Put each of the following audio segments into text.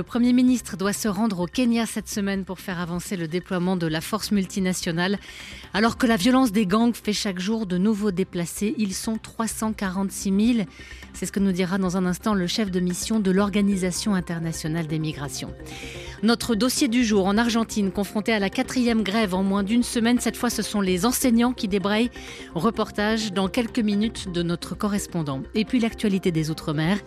Le Premier ministre doit se rendre au Kenya cette semaine pour faire avancer le déploiement de la force multinationale. Alors que la violence des gangs fait chaque jour de nouveaux déplacés, ils sont 346 000. C'est ce que nous dira dans un instant le chef de mission de l'Organisation internationale des migrations. Notre dossier du jour en Argentine, confronté à la quatrième grève en moins d'une semaine. Cette fois, ce sont les enseignants qui débrayent. Reportage dans quelques minutes de notre correspondant. Et puis l'actualité des Outre-mer.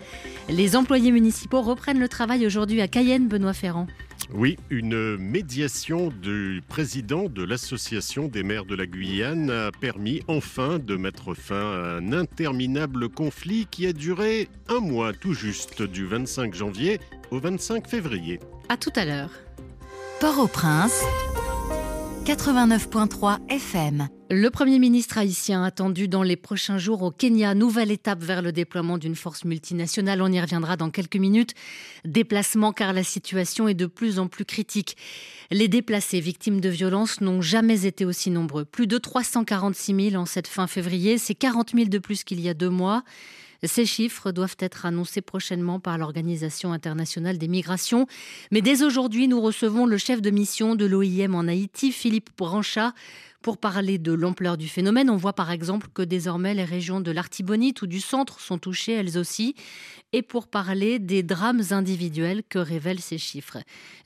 Les employés municipaux reprennent le travail aujourd'hui à Cayenne, Benoît Ferrand. Oui, une médiation du président de l'Association des maires de la Guyane a permis enfin de mettre fin à un interminable conflit qui a duré un mois tout juste du 25 janvier au 25 février. À tout à l'heure. Port-au-Prince, 89.3 FM. Le Premier ministre haïtien attendu dans les prochains jours au Kenya, nouvelle étape vers le déploiement d'une force multinationale. On y reviendra dans quelques minutes. Déplacement car la situation est de plus en plus critique. Les déplacés victimes de violences n'ont jamais été aussi nombreux. Plus de 346 000 en cette fin février, c'est 40 000 de plus qu'il y a deux mois. Ces chiffres doivent être annoncés prochainement par l'Organisation internationale des migrations. Mais dès aujourd'hui, nous recevons le chef de mission de l'OIM en Haïti, Philippe Branchat, pour parler de l'ampleur du phénomène, on voit par exemple que désormais les régions de l'Artibonite ou du centre sont touchées elles aussi, et pour parler des drames individuels que révèlent ces chiffres?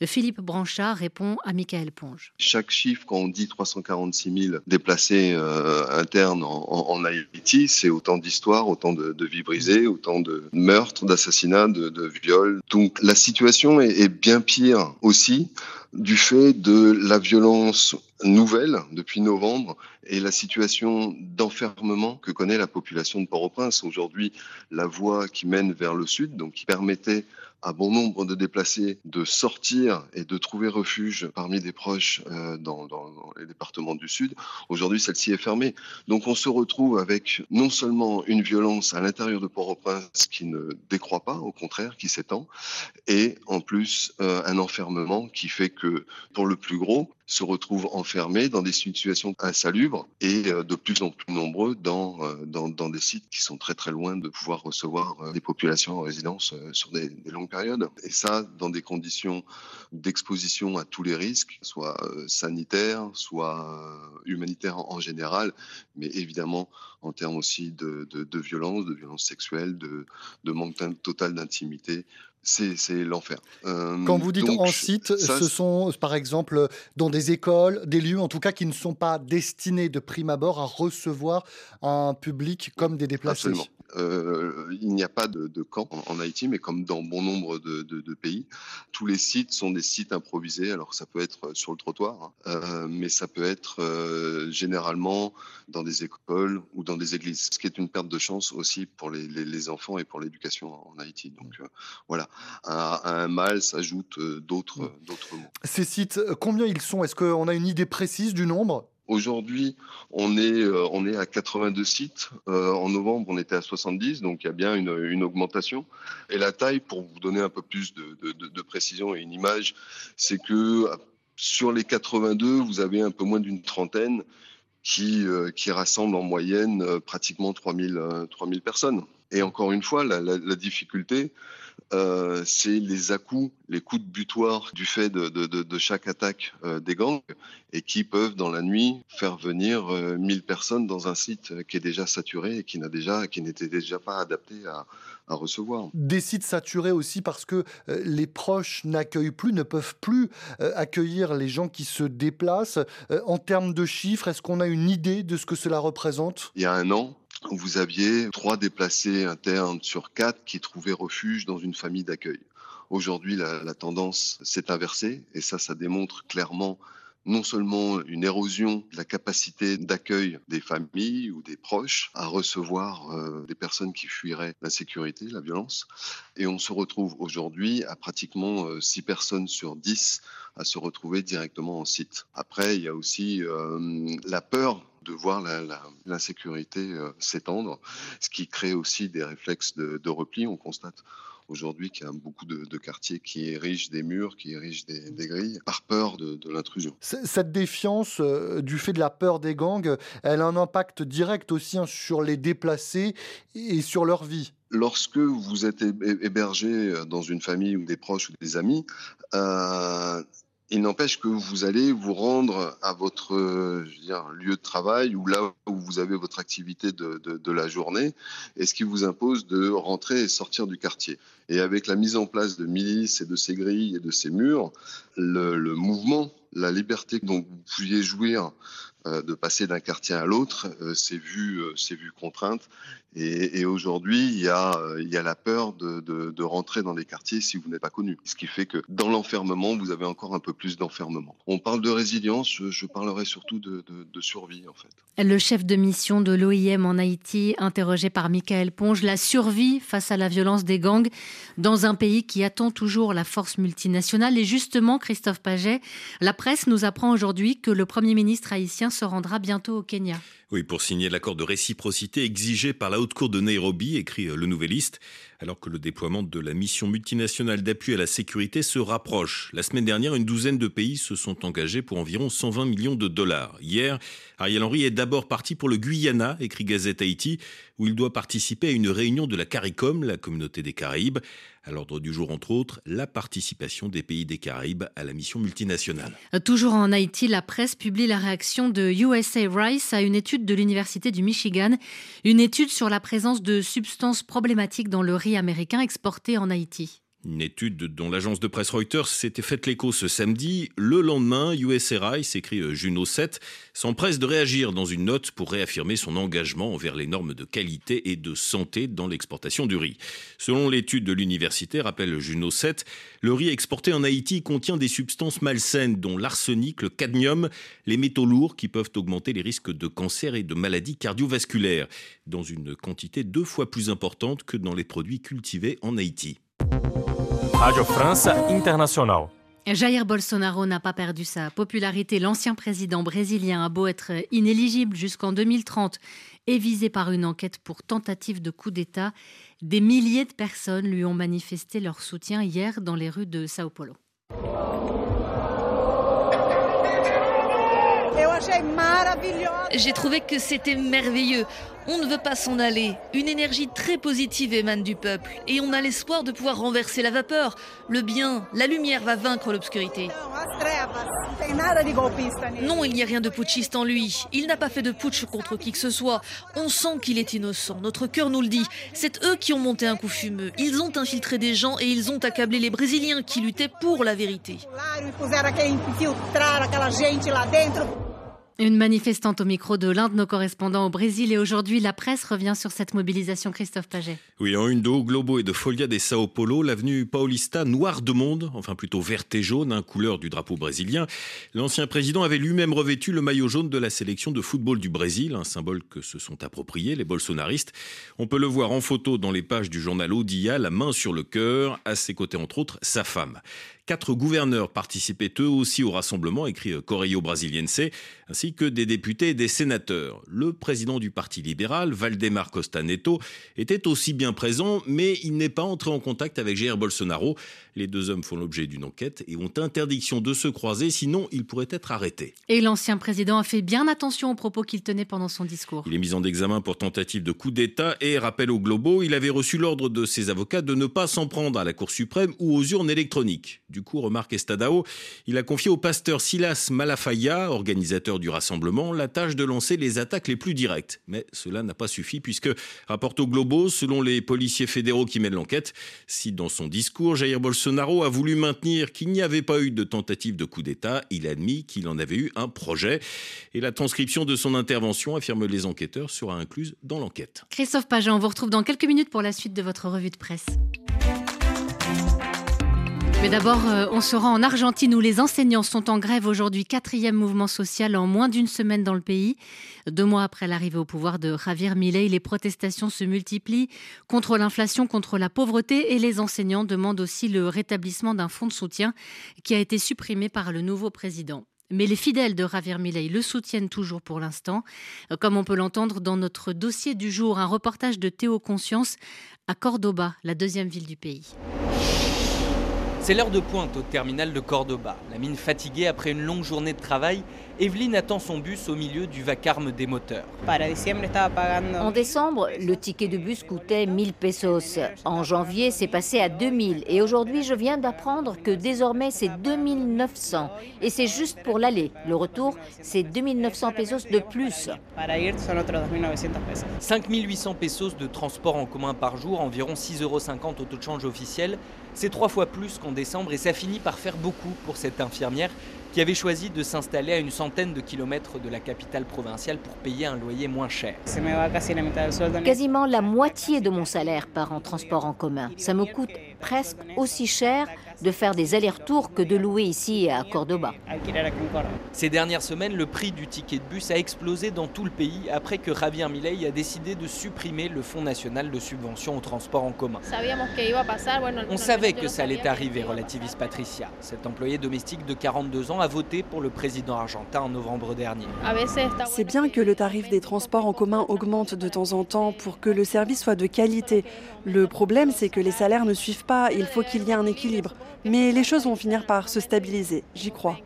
Philippe Branchard répond à Michael Ponge. Chaque chiffre, quand on dit 346 000 déplacés euh, internes en, Haïti, c'est autant d'histoires, autant de, vies brisées, autant de meurtres, d'assassinats, de, viols. Donc la situation est bien pire aussi du fait de la violence nouvelle depuis novembre et la situation d'enfermement que connaît la population de Port-au-Prince. Aujourd'hui, la voie qui mène vers le sud, donc qui permettait à bon nombre de déplacés de sortir et de trouver refuge parmi des proches euh, dans, les départements du Sud. Aujourd'hui, celle-ci est fermée. Donc on se retrouve avec non seulement une violence à l'intérieur de Port-au-Prince qui ne décroît pas, au contraire, qui s'étend, et en plus euh, un enfermement qui fait que pour le plus gros, se retrouvent enfermés dans des situations insalubres et euh, de plus en plus nombreux dans, des sites qui sont très très loin de pouvoir recevoir des populations en résidence sur des, des longues Et ça, dans des conditions d'exposition à tous les risques, soit euh, sanitaires, soit euh, humanitaires en, général, mais évidemment en termes aussi de, violence, de violence sexuelle, de manque total d'intimité c'est l'enfer. Euh, Quand vous dites en site, ce sont par exemple dans des écoles, des lieux en tout cas qui ne sont pas destinés de prime abord à recevoir un public comme des déplacés. Absolument. Euh, il n'y a pas de, camp en, Haïti, mais comme dans bon nombre de, pays, tous les sites sont des sites improvisés. Alors ça peut être sur le trottoir, hein, euh, mais ça peut être euh, généralement dans des écoles ou dans des églises, ce qui est une perte de chance aussi pour les, enfants et pour l'éducation en Haïti. Donc voilà, à, un mal s'ajoutent d'autres mots. Ces sites, combien ils sont? Est-ce qu'on a une idée précise du nombre? Aujourd'hui, on est, euh, on est à 82 sites. Euh, en novembre, on était à 70, donc il y a bien une, une, augmentation. Et la taille, pour vous donner un peu plus de, de précision et une image, c'est que sur les 82, vous avez un peu moins d'une trentaine qui, euh, qui rassemblent en moyenne pratiquement 3000, 3000 personnes. Et encore une fois, la, difficulté, euh, c'est les à-coups, les coups de butoir du fait de, chaque attaque euh, des gangs et qui peuvent dans la nuit faire venir euh, 1000 personnes dans un site qui est déjà saturé et qui n'était déjà pas adapté à, à, recevoir. Des sites saturés aussi parce que euh, les proches n'accueillent plus, ne peuvent plus euh, accueillir les gens qui se déplacent. en termes de chiffres, est-ce qu'on a une idée de ce que cela représente? Il y a un an, vous aviez trois déplacés internes sur quatre qui trouvaient refuge dans une famille d'accueil. Aujourd'hui, la, la, tendance s'est inversée et ça, ça démontre clairement non seulement une érosion de la capacité d'accueil des familles ou des proches à recevoir euh, des personnes qui fuiraient l'insécurité, la violence, et on se retrouve aujourd'hui à pratiquement 6 euh, personnes sur 10 à se retrouver directement en site. Après, il y a aussi euh, la peur de voir l'insécurité la, s'étendre, ce qui crée aussi des réflexes de repli. On constate aujourd'hui qu'il y a beaucoup de, quartiers qui érigent des murs, qui érigent des, grilles, par peur de, l'intrusion. Cette défiance euh, du fait de la peur des gangs, elle a un impact direct aussi hein, sur les déplacés et sur leur vie. lorsque vous êtes hébergé dans une famille ou des proches ou des amis, euh, il n'empêche que vous allez vous rendre à votre lieu de travail ou là où vous avez votre activité de, de, la journée, et ce qui vous impose de rentrer et sortir du quartier. Et avec la mise en place de milices et de ces grilles et de ces murs, le, le mouvement, la liberté dont vous pouviez jouir euh, de passer d'un quartier à l'autre, euh, c'est vu, euh, c'est vu contrainte. Et, aujourd'hui, il y a, il y a la peur de, de, rentrer dans les quartiers si vous n'êtes pas connu. Ce qui fait que dans l'enfermement, vous avez encore un peu plus d'enfermement. On parle de résilience, je, parlerai surtout de, de, survie en fait. Le chef de mission de l'OIM en Haïti, interrogé par Michael Ponge, la survie face à la violence des gangs dans un pays qui attend toujours la force multinationale. Et justement, Christophe Paget, la presse nous apprend aujourd'hui que le Premier ministre haïtien se rendra bientôt au Kenya. Oui, pour signer l'accord de réciprocité exigé par la Haute Cour de Nairobi, écrit euh, le Nouveliste, alors que le déploiement de la mission multinationale d'appui à la sécurité se rapproche. La semaine dernière, une douzaine de pays se sont engagés pour environ 120 millions de dollars. Hier, Ariel Henry est d'abord parti pour le Guyana, écrit Gazette Haïti, où il doit participer à une réunion de la CARICOM, la communauté des Caraïbes. À l'ordre du jour, entre autres, la participation des pays des Caraïbes à la mission multinationale. Toujours en Haïti, la presse publie la réaction de USA Rice à une étude de l'Université du Michigan, une étude sur la présence de substances problématiques dans le riz américain exporté en Haïti. Une étude dont l'agence de presse Reuters s'était faite l'écho ce samedi. Le lendemain, USRI, s'écrit euh, Juno 7, s'empresse de réagir dans une note pour réaffirmer son engagement envers les normes de qualité et de santé dans l'exportation du riz. Selon l'étude de l'université, rappelle Juno 7, le riz exporté en Haïti contient des substances malsaines dont l'arsenic, le cadmium, les métaux lourds qui peuvent augmenter les risques de cancer et de maladies cardiovasculaires, dans une quantité deux fois plus importante que dans les produits cultivés en Haïti. Radio France Internationale. Jair Bolsonaro n'a pas perdu sa popularité. L'ancien président brésilien a beau être inéligible jusqu'en 2030 et visé par une enquête pour tentative de coup d'État. Des milliers de personnes lui ont manifesté leur soutien hier dans les rues de Sao Paulo. J'ai trouvé que c'était merveilleux. On ne veut pas s'en aller. Une énergie très positive émane du peuple et on a l'espoir de pouvoir renverser la vapeur. Le bien, la lumière va vaincre l'obscurité. Non, il n'y a rien de putschiste en lui. Il n'a pas fait de putsch contre qui que ce soit. On sent qu'il est innocent. Notre cœur nous le dit. C'est eux qui ont monté un coup fumeux. Ils ont infiltré des gens et ils ont accablé les Brésiliens qui luttaient pour la vérité. Une manifestante au micro de l'un de nos correspondants au Brésil et aujourd'hui la presse revient sur cette mobilisation Christophe Paget. Oui, en une d'eau, Globo et de Folia des Sao Paulo, l'avenue Paulista noire de monde, enfin plutôt verte et jaune, un couleur du drapeau brésilien. L'ancien président avait lui-même revêtu le maillot jaune de la sélection de football du Brésil, un symbole que se sont appropriés les bolsonaristes. On peut le voir en photo dans les pages du journal Odia, la main sur le cœur, à ses côtés entre autres sa femme. Quatre gouverneurs participaient eux aussi au rassemblement, écrit Correio Brasiliense, ainsi que des députés et des sénateurs. Le président du Parti libéral, Valdemar Costa Neto, était aussi bien présent, mais il n'est pas entré en contact avec Jair Bolsonaro. Les deux hommes font l'objet d'une enquête et ont interdiction de se croiser, sinon ils pourraient être arrêtés. Et l'ancien président a fait bien attention aux propos qu'il tenait pendant son discours. Il est mis en examen pour tentative de coup d'État et rappel au Globo, il avait reçu l'ordre de ses avocats de ne pas s'en prendre à la Cour suprême ou aux urnes électroniques. Du coup, remarque Estadao, il a confié au pasteur Silas Malafaia, organisateur du rassemblement, la tâche de lancer les attaques les plus directes. Mais cela n'a pas suffi puisque, rapporte au Globo, selon les policiers fédéraux qui mènent l'enquête, si dans son discours Jair Bolsonaro a voulu maintenir qu'il n'y avait pas eu de tentative de coup d'État, il a admis qu'il en avait eu un projet. Et la transcription de son intervention, affirment les enquêteurs, sera incluse dans l'enquête. Christophe Pageant, on vous retrouve dans quelques minutes pour la suite de votre revue de presse. Mais d'abord, euh, on se rend en Argentine où les enseignants sont en grève aujourd'hui, quatrième mouvement social en moins d'une semaine dans le pays. Deux mois après l'arrivée au pouvoir de Javier Milei, les protestations se multiplient contre l'inflation, contre la pauvreté et les enseignants demandent aussi le rétablissement d'un fonds de soutien qui a été supprimé par le nouveau président. Mais les fidèles de Javier Milei le soutiennent toujours pour l'instant, comme on peut l'entendre dans notre dossier du jour, un reportage de Théo Conscience à Cordoba, la deuxième ville du pays. C'est l'heure de pointe au terminal de Cordoba. La mine fatiguée après une longue journée de travail, Evelyne attend son bus au milieu du vacarme des moteurs. En décembre, le ticket de bus coûtait 1000 pesos. En janvier, c'est passé à 2000. Et aujourd'hui, je viens d'apprendre que désormais, c'est 2900. Et c'est juste pour l'aller. Le retour, c'est 2900 pesos de plus. 5800 pesos de transport en commun par jour, environ 6,50 euros au taux de change officiel. C'est trois fois plus qu'en décembre et ça finit par faire beaucoup pour cette infirmière qui avait choisi de s'installer à une centaine de kilomètres de la capitale provinciale pour payer un loyer moins cher. Quasiment la moitié de mon salaire part en transport en commun. Ça me coûte presque aussi cher de faire des allers-retours que de louer ici à Cordoba. Ces dernières semaines, le prix du ticket de bus a explosé dans tout le pays après que Javier Milei a décidé de supprimer le Fonds national de subvention au transport en commun. On savait que ça allait arriver, relativise Patricia. Cet employé domestique de 42 ans a voté pour le président argentin en novembre dernier. C'est bien que le tarif des transports en commun augmente de temps en temps pour que le service soit de qualité. Le problème, c'est que les salaires ne suivent pas. Il faut qu'il y ait un équilibre. Mais les choses vont finir par se stabiliser, j'y crois.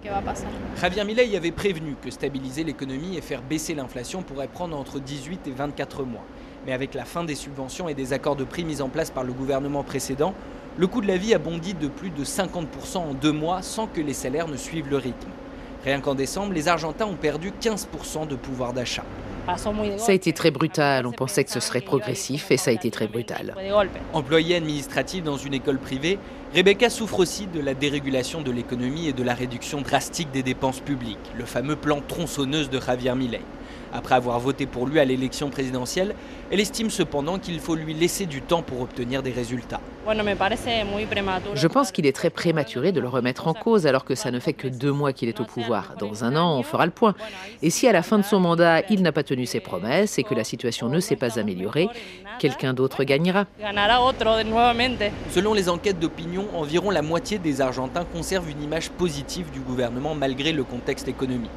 Javier Milei avait prévenu que stabiliser l'économie et faire baisser l'inflation pourrait prendre entre 18 et 24 mois. Mais avec la fin des subventions et des accords de prix mis en place par le gouvernement précédent, le coût de la vie a bondi de plus de 50% en deux mois sans que les salaires ne suivent le rythme. Rien qu'en décembre, les Argentins ont perdu 15% de pouvoir d'achat. Ça a été très brutal, on pensait que ce serait progressif et ça a été très brutal. Employée administrative dans une école privée, Rebecca souffre aussi de la dérégulation de l'économie et de la réduction drastique des dépenses publiques, le fameux plan tronçonneuse de Javier Milei. Après avoir voté pour lui à l'élection présidentielle, elle estime cependant qu'il faut lui laisser du temps pour obtenir des résultats. Je pense qu'il est très prématuré de le remettre en cause alors que ça ne fait que deux mois qu'il est au pouvoir. Dans un an, on fera le point. Et si à la fin de son mandat, il n'a pas tenu ses promesses et que la situation ne s'est pas améliorée, quelqu'un d'autre gagnera. Selon les enquêtes d'opinion, environ la moitié des Argentins conservent une image positive du gouvernement malgré le contexte économique.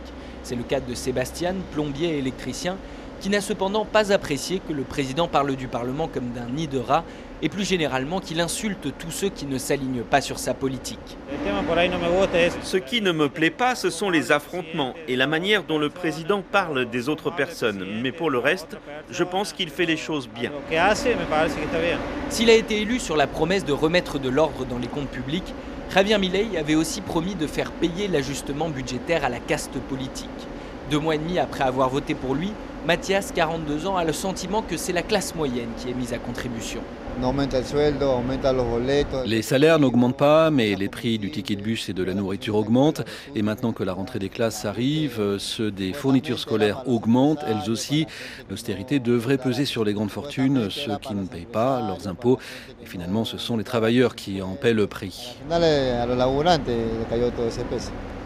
C'est le cas de Sébastien, plombier et électricien, qui n'a cependant pas apprécié que le président parle du Parlement comme d'un nid de rats et plus généralement qu'il insulte tous ceux qui ne s'alignent pas sur sa politique. Ce qui ne me plaît pas, ce sont les affrontements et la manière dont le président parle des autres personnes. Mais pour le reste, je pense qu'il fait les choses bien. S'il a été élu sur la promesse de remettre de l'ordre dans les comptes publics, Javier Milei avait aussi promis de faire payer l'ajustement budgétaire à la caste politique. Deux mois et demi après avoir voté pour lui, Mathias, 42 ans, a le sentiment que c'est la classe moyenne qui est mise à contribution. Les salaires n'augmentent pas, mais les prix du ticket de bus et de la nourriture augmentent. Et maintenant que la rentrée des classes arrive, ceux des fournitures scolaires augmentent, elles aussi. L'austérité devrait peser sur les grandes fortunes, ceux qui ne payent pas leurs impôts. Et finalement, ce sont les travailleurs qui en paient le prix.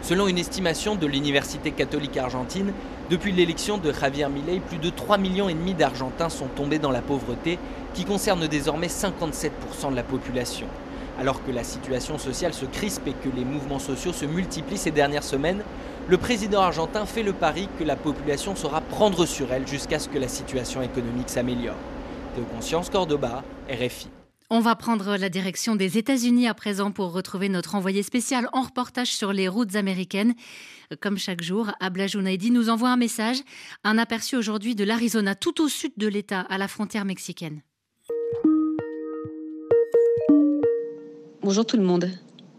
Selon une estimation de l'Université catholique argentine, depuis l'élection de Javier Milei, plus de 3,5 millions d'Argentins sont tombés dans la pauvreté, qui concerne désormais 57% de la population. Alors que la situation sociale se crispe et que les mouvements sociaux se multiplient ces dernières semaines, le président argentin fait le pari que la population saura prendre sur elle jusqu'à ce que la situation économique s'améliore. De Conscience Cordoba, RFI. On va prendre la direction des États-Unis à présent pour retrouver notre envoyé spécial en reportage sur les routes américaines. Comme chaque jour, Abla Jounaidi nous envoie un message, un aperçu aujourd'hui de l'Arizona, tout au sud de l'État, à la frontière mexicaine. Bonjour tout le monde.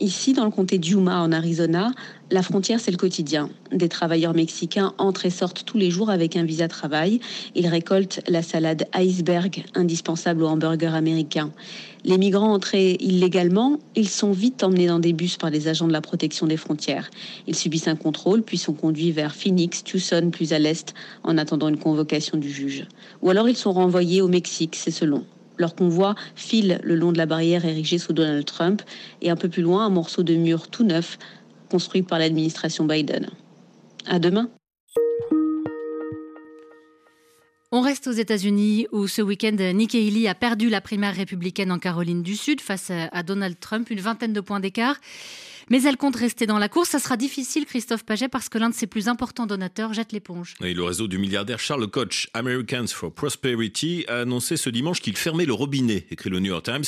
Ici, dans le comté d'Yuma, en Arizona, la frontière, c'est le quotidien. Des travailleurs mexicains entrent et sortent tous les jours avec un visa travail. Ils récoltent la salade iceberg, indispensable au hamburger américain. Les migrants entrés illégalement, ils sont vite emmenés dans des bus par les agents de la protection des frontières. Ils subissent un contrôle, puis sont conduits vers Phoenix, Tucson, plus à l'est, en attendant une convocation du juge. Ou alors ils sont renvoyés au Mexique, c'est selon. Leur convoi file le long de la barrière érigée sous Donald Trump et un peu plus loin, un morceau de mur tout neuf construit par l'administration Biden. À demain. On reste aux États-Unis où ce week-end, Nikki Haley a perdu la primaire républicaine en Caroline du Sud face à Donald Trump, une vingtaine de points d'écart. Mais elle compte rester dans la course. Ça sera difficile, Christophe Paget, parce que l'un de ses plus importants donateurs jette l'éponge. Et le réseau du milliardaire Charles Koch, Americans for Prosperity, a annoncé ce dimanche qu'il fermait le robinet, écrit le New York Times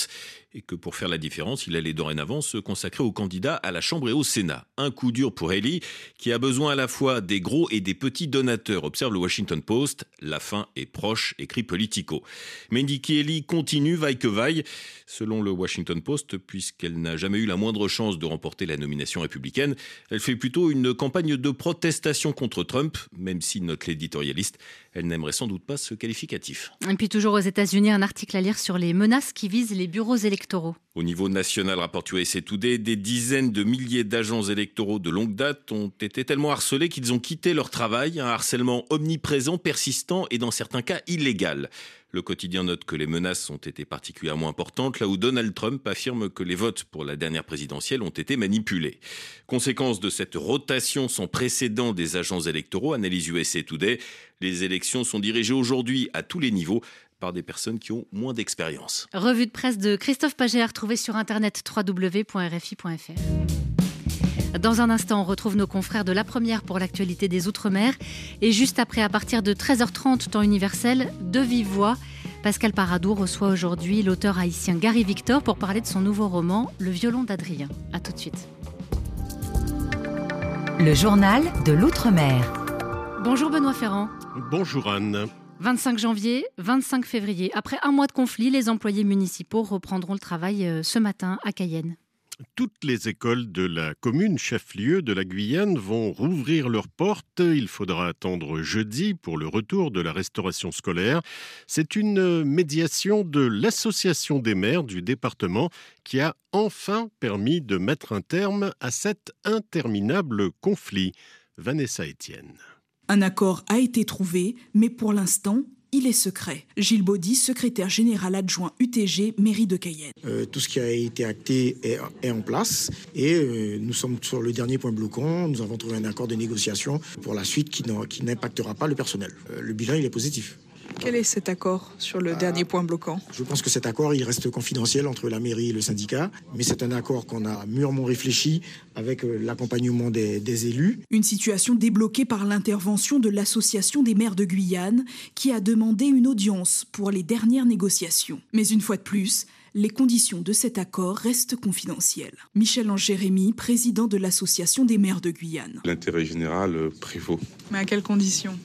et que pour faire la différence, il allait dorénavant se consacrer aux candidats à la Chambre et au Sénat. Un coup dur pour Haley, qui a besoin à la fois des gros et des petits donateurs, observe le Washington Post. La fin est proche, écrit Politico. Mais Nikki Haley continue, vaille que vaille, selon le Washington Post, puisqu'elle n'a jamais eu la moindre chance de remporter la nomination républicaine. Elle fait plutôt une campagne de protestation contre Trump, même si notre l'éditorialiste, elle n'aimerait sans doute pas ce qualificatif. Et puis toujours aux États-Unis, un article à lire sur les menaces qui visent les bureaux électoraux au niveau national, rapporte USA Today, des dizaines de milliers d'agents électoraux de longue date ont été tellement harcelés qu'ils ont quitté leur travail, un harcèlement omniprésent, persistant et dans certains cas illégal. Le quotidien note que les menaces ont été particulièrement importantes, là où Donald Trump affirme que les votes pour la dernière présidentielle ont été manipulés. Conséquence de cette rotation sans précédent des agents électoraux, analyse USA Today, les élections sont dirigées aujourd'hui à tous les niveaux par des personnes qui ont moins d'expérience. Revue de presse de Christophe Paget à retrouver sur internet www.rfi.fr. Dans un instant, on retrouve nos confrères de la première pour l'actualité des Outre-mer. Et juste après, à partir de 13h30, temps universel, de vive voix, Pascal Paradou reçoit aujourd'hui l'auteur haïtien Gary Victor pour parler de son nouveau roman, Le violon d'Adrien. A tout de suite. Le journal de l'Outre-mer. Bonjour Benoît Ferrand. Bonjour Anne. 25 janvier, 25 février. Après un mois de conflit, les employés municipaux reprendront le travail euh, ce matin à Cayenne. Toutes les écoles de la commune chef-lieu de la Guyane vont rouvrir leurs portes. Il faudra attendre jeudi pour le retour de la restauration scolaire. C'est une médiation de l'association des maires du département qui a enfin permis de mettre un terme à cet interminable conflit. Vanessa Etienne. Un accord a été trouvé, mais pour l'instant, il est secret. Gilles Baudy, secrétaire général adjoint UTG, mairie de Cayenne. Euh, tout ce qui a été acté est, en place et euh, nous sommes sur le dernier point bloquant. Nous avons trouvé un accord de négociation pour la suite qui n'impactera pas le personnel. Euh, le bilan, il est positif. Quel est cet accord sur le dernier point bloquant? Je pense que cet accord, il reste confidentiel entre la mairie et le syndicat, mais c'est un accord qu'on a mûrement réfléchi avec euh, l'accompagnement des, des, élus. Une situation débloquée par l'intervention de l'Association des maires de Guyane, qui a demandé une audience pour les dernières négociations. Mais une fois de plus, les conditions de cet accord restent confidentielles. Michel Angérémy, président de l'Association des maires de Guyane. L'intérêt général euh, prévaut. Mais à quelles conditions?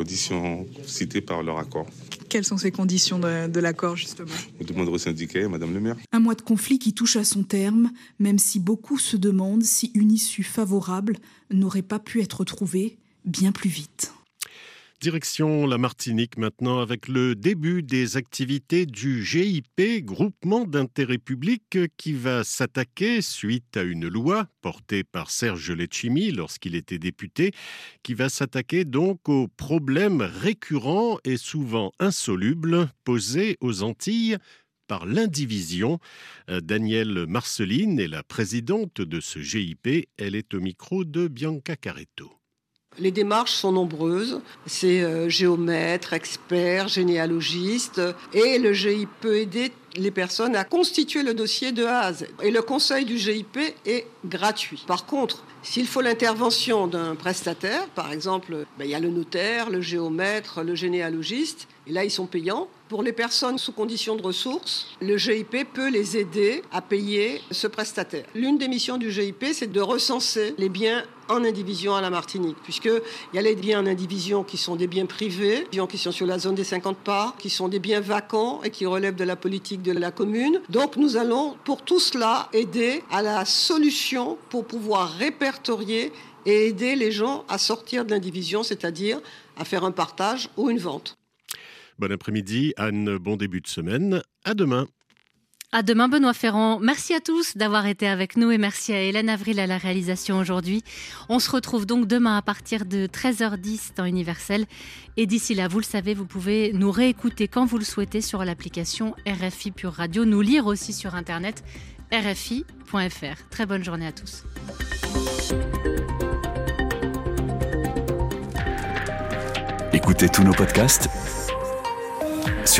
Conditions citées par leur accord. Quelles sont ces conditions de, l'accord, justement? On demanderait au syndicat Madame le maire. Un mois de conflit qui touche à son terme, même si beaucoup se demandent si une issue favorable n'aurait pas pu être trouvée bien plus vite. Direction la Martinique maintenant avec le début des activités du GIP, groupement d'intérêt public, qui va s'attaquer, suite à une loi portée par Serge Letchimi lorsqu'il était député, qui va s'attaquer donc aux problèmes récurrents et souvent insolubles posés aux Antilles par l'indivision. Euh, Danielle Marceline est la présidente de ce GIP. Elle est au micro de Bianca Caretto. Les démarches sont nombreuses. C'est euh, géomètre, expert, généalogiste. Et le GIP peut aider les personnes à constituer le dossier de A à Z. Et le conseil du GIP est gratuit. Par contre, s'il faut l'intervention d'un prestataire, par exemple, ben, il y a le notaire, le géomètre, le généalogiste, et là ils sont payants. Pour les personnes sous condition de ressources, le GIP peut les aider à payer ce prestataire. L'une des missions du GIP, c'est de recenser les biens en indivision à la Martinique, puisqu'il y a les biens en indivision qui sont des biens privés, qui sont sur la zone des 50 parts, qui sont des biens vacants et qui relèvent de la politique de la commune. Donc nous allons pour tout cela aider à la solution pour pouvoir répertorier et aider les gens à sortir de l'indivision, c'est-à-dire à faire un partage ou une vente. Bon après-midi, Anne, bon début de semaine. À demain. À demain, Benoît Ferrand. Merci à tous d'avoir été avec nous et merci à Hélène Avril à la réalisation aujourd'hui. On se retrouve donc demain à partir de 13h10 temps universel. Et d'ici là, vous le savez, vous pouvez nous réécouter quand vous le souhaitez sur l'application RFI Pure Radio, nous lire aussi sur internet rfi.fr. Très bonne journée à tous. Écoutez tous nos podcasts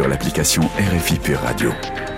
sur l'application RFI Pure Radio.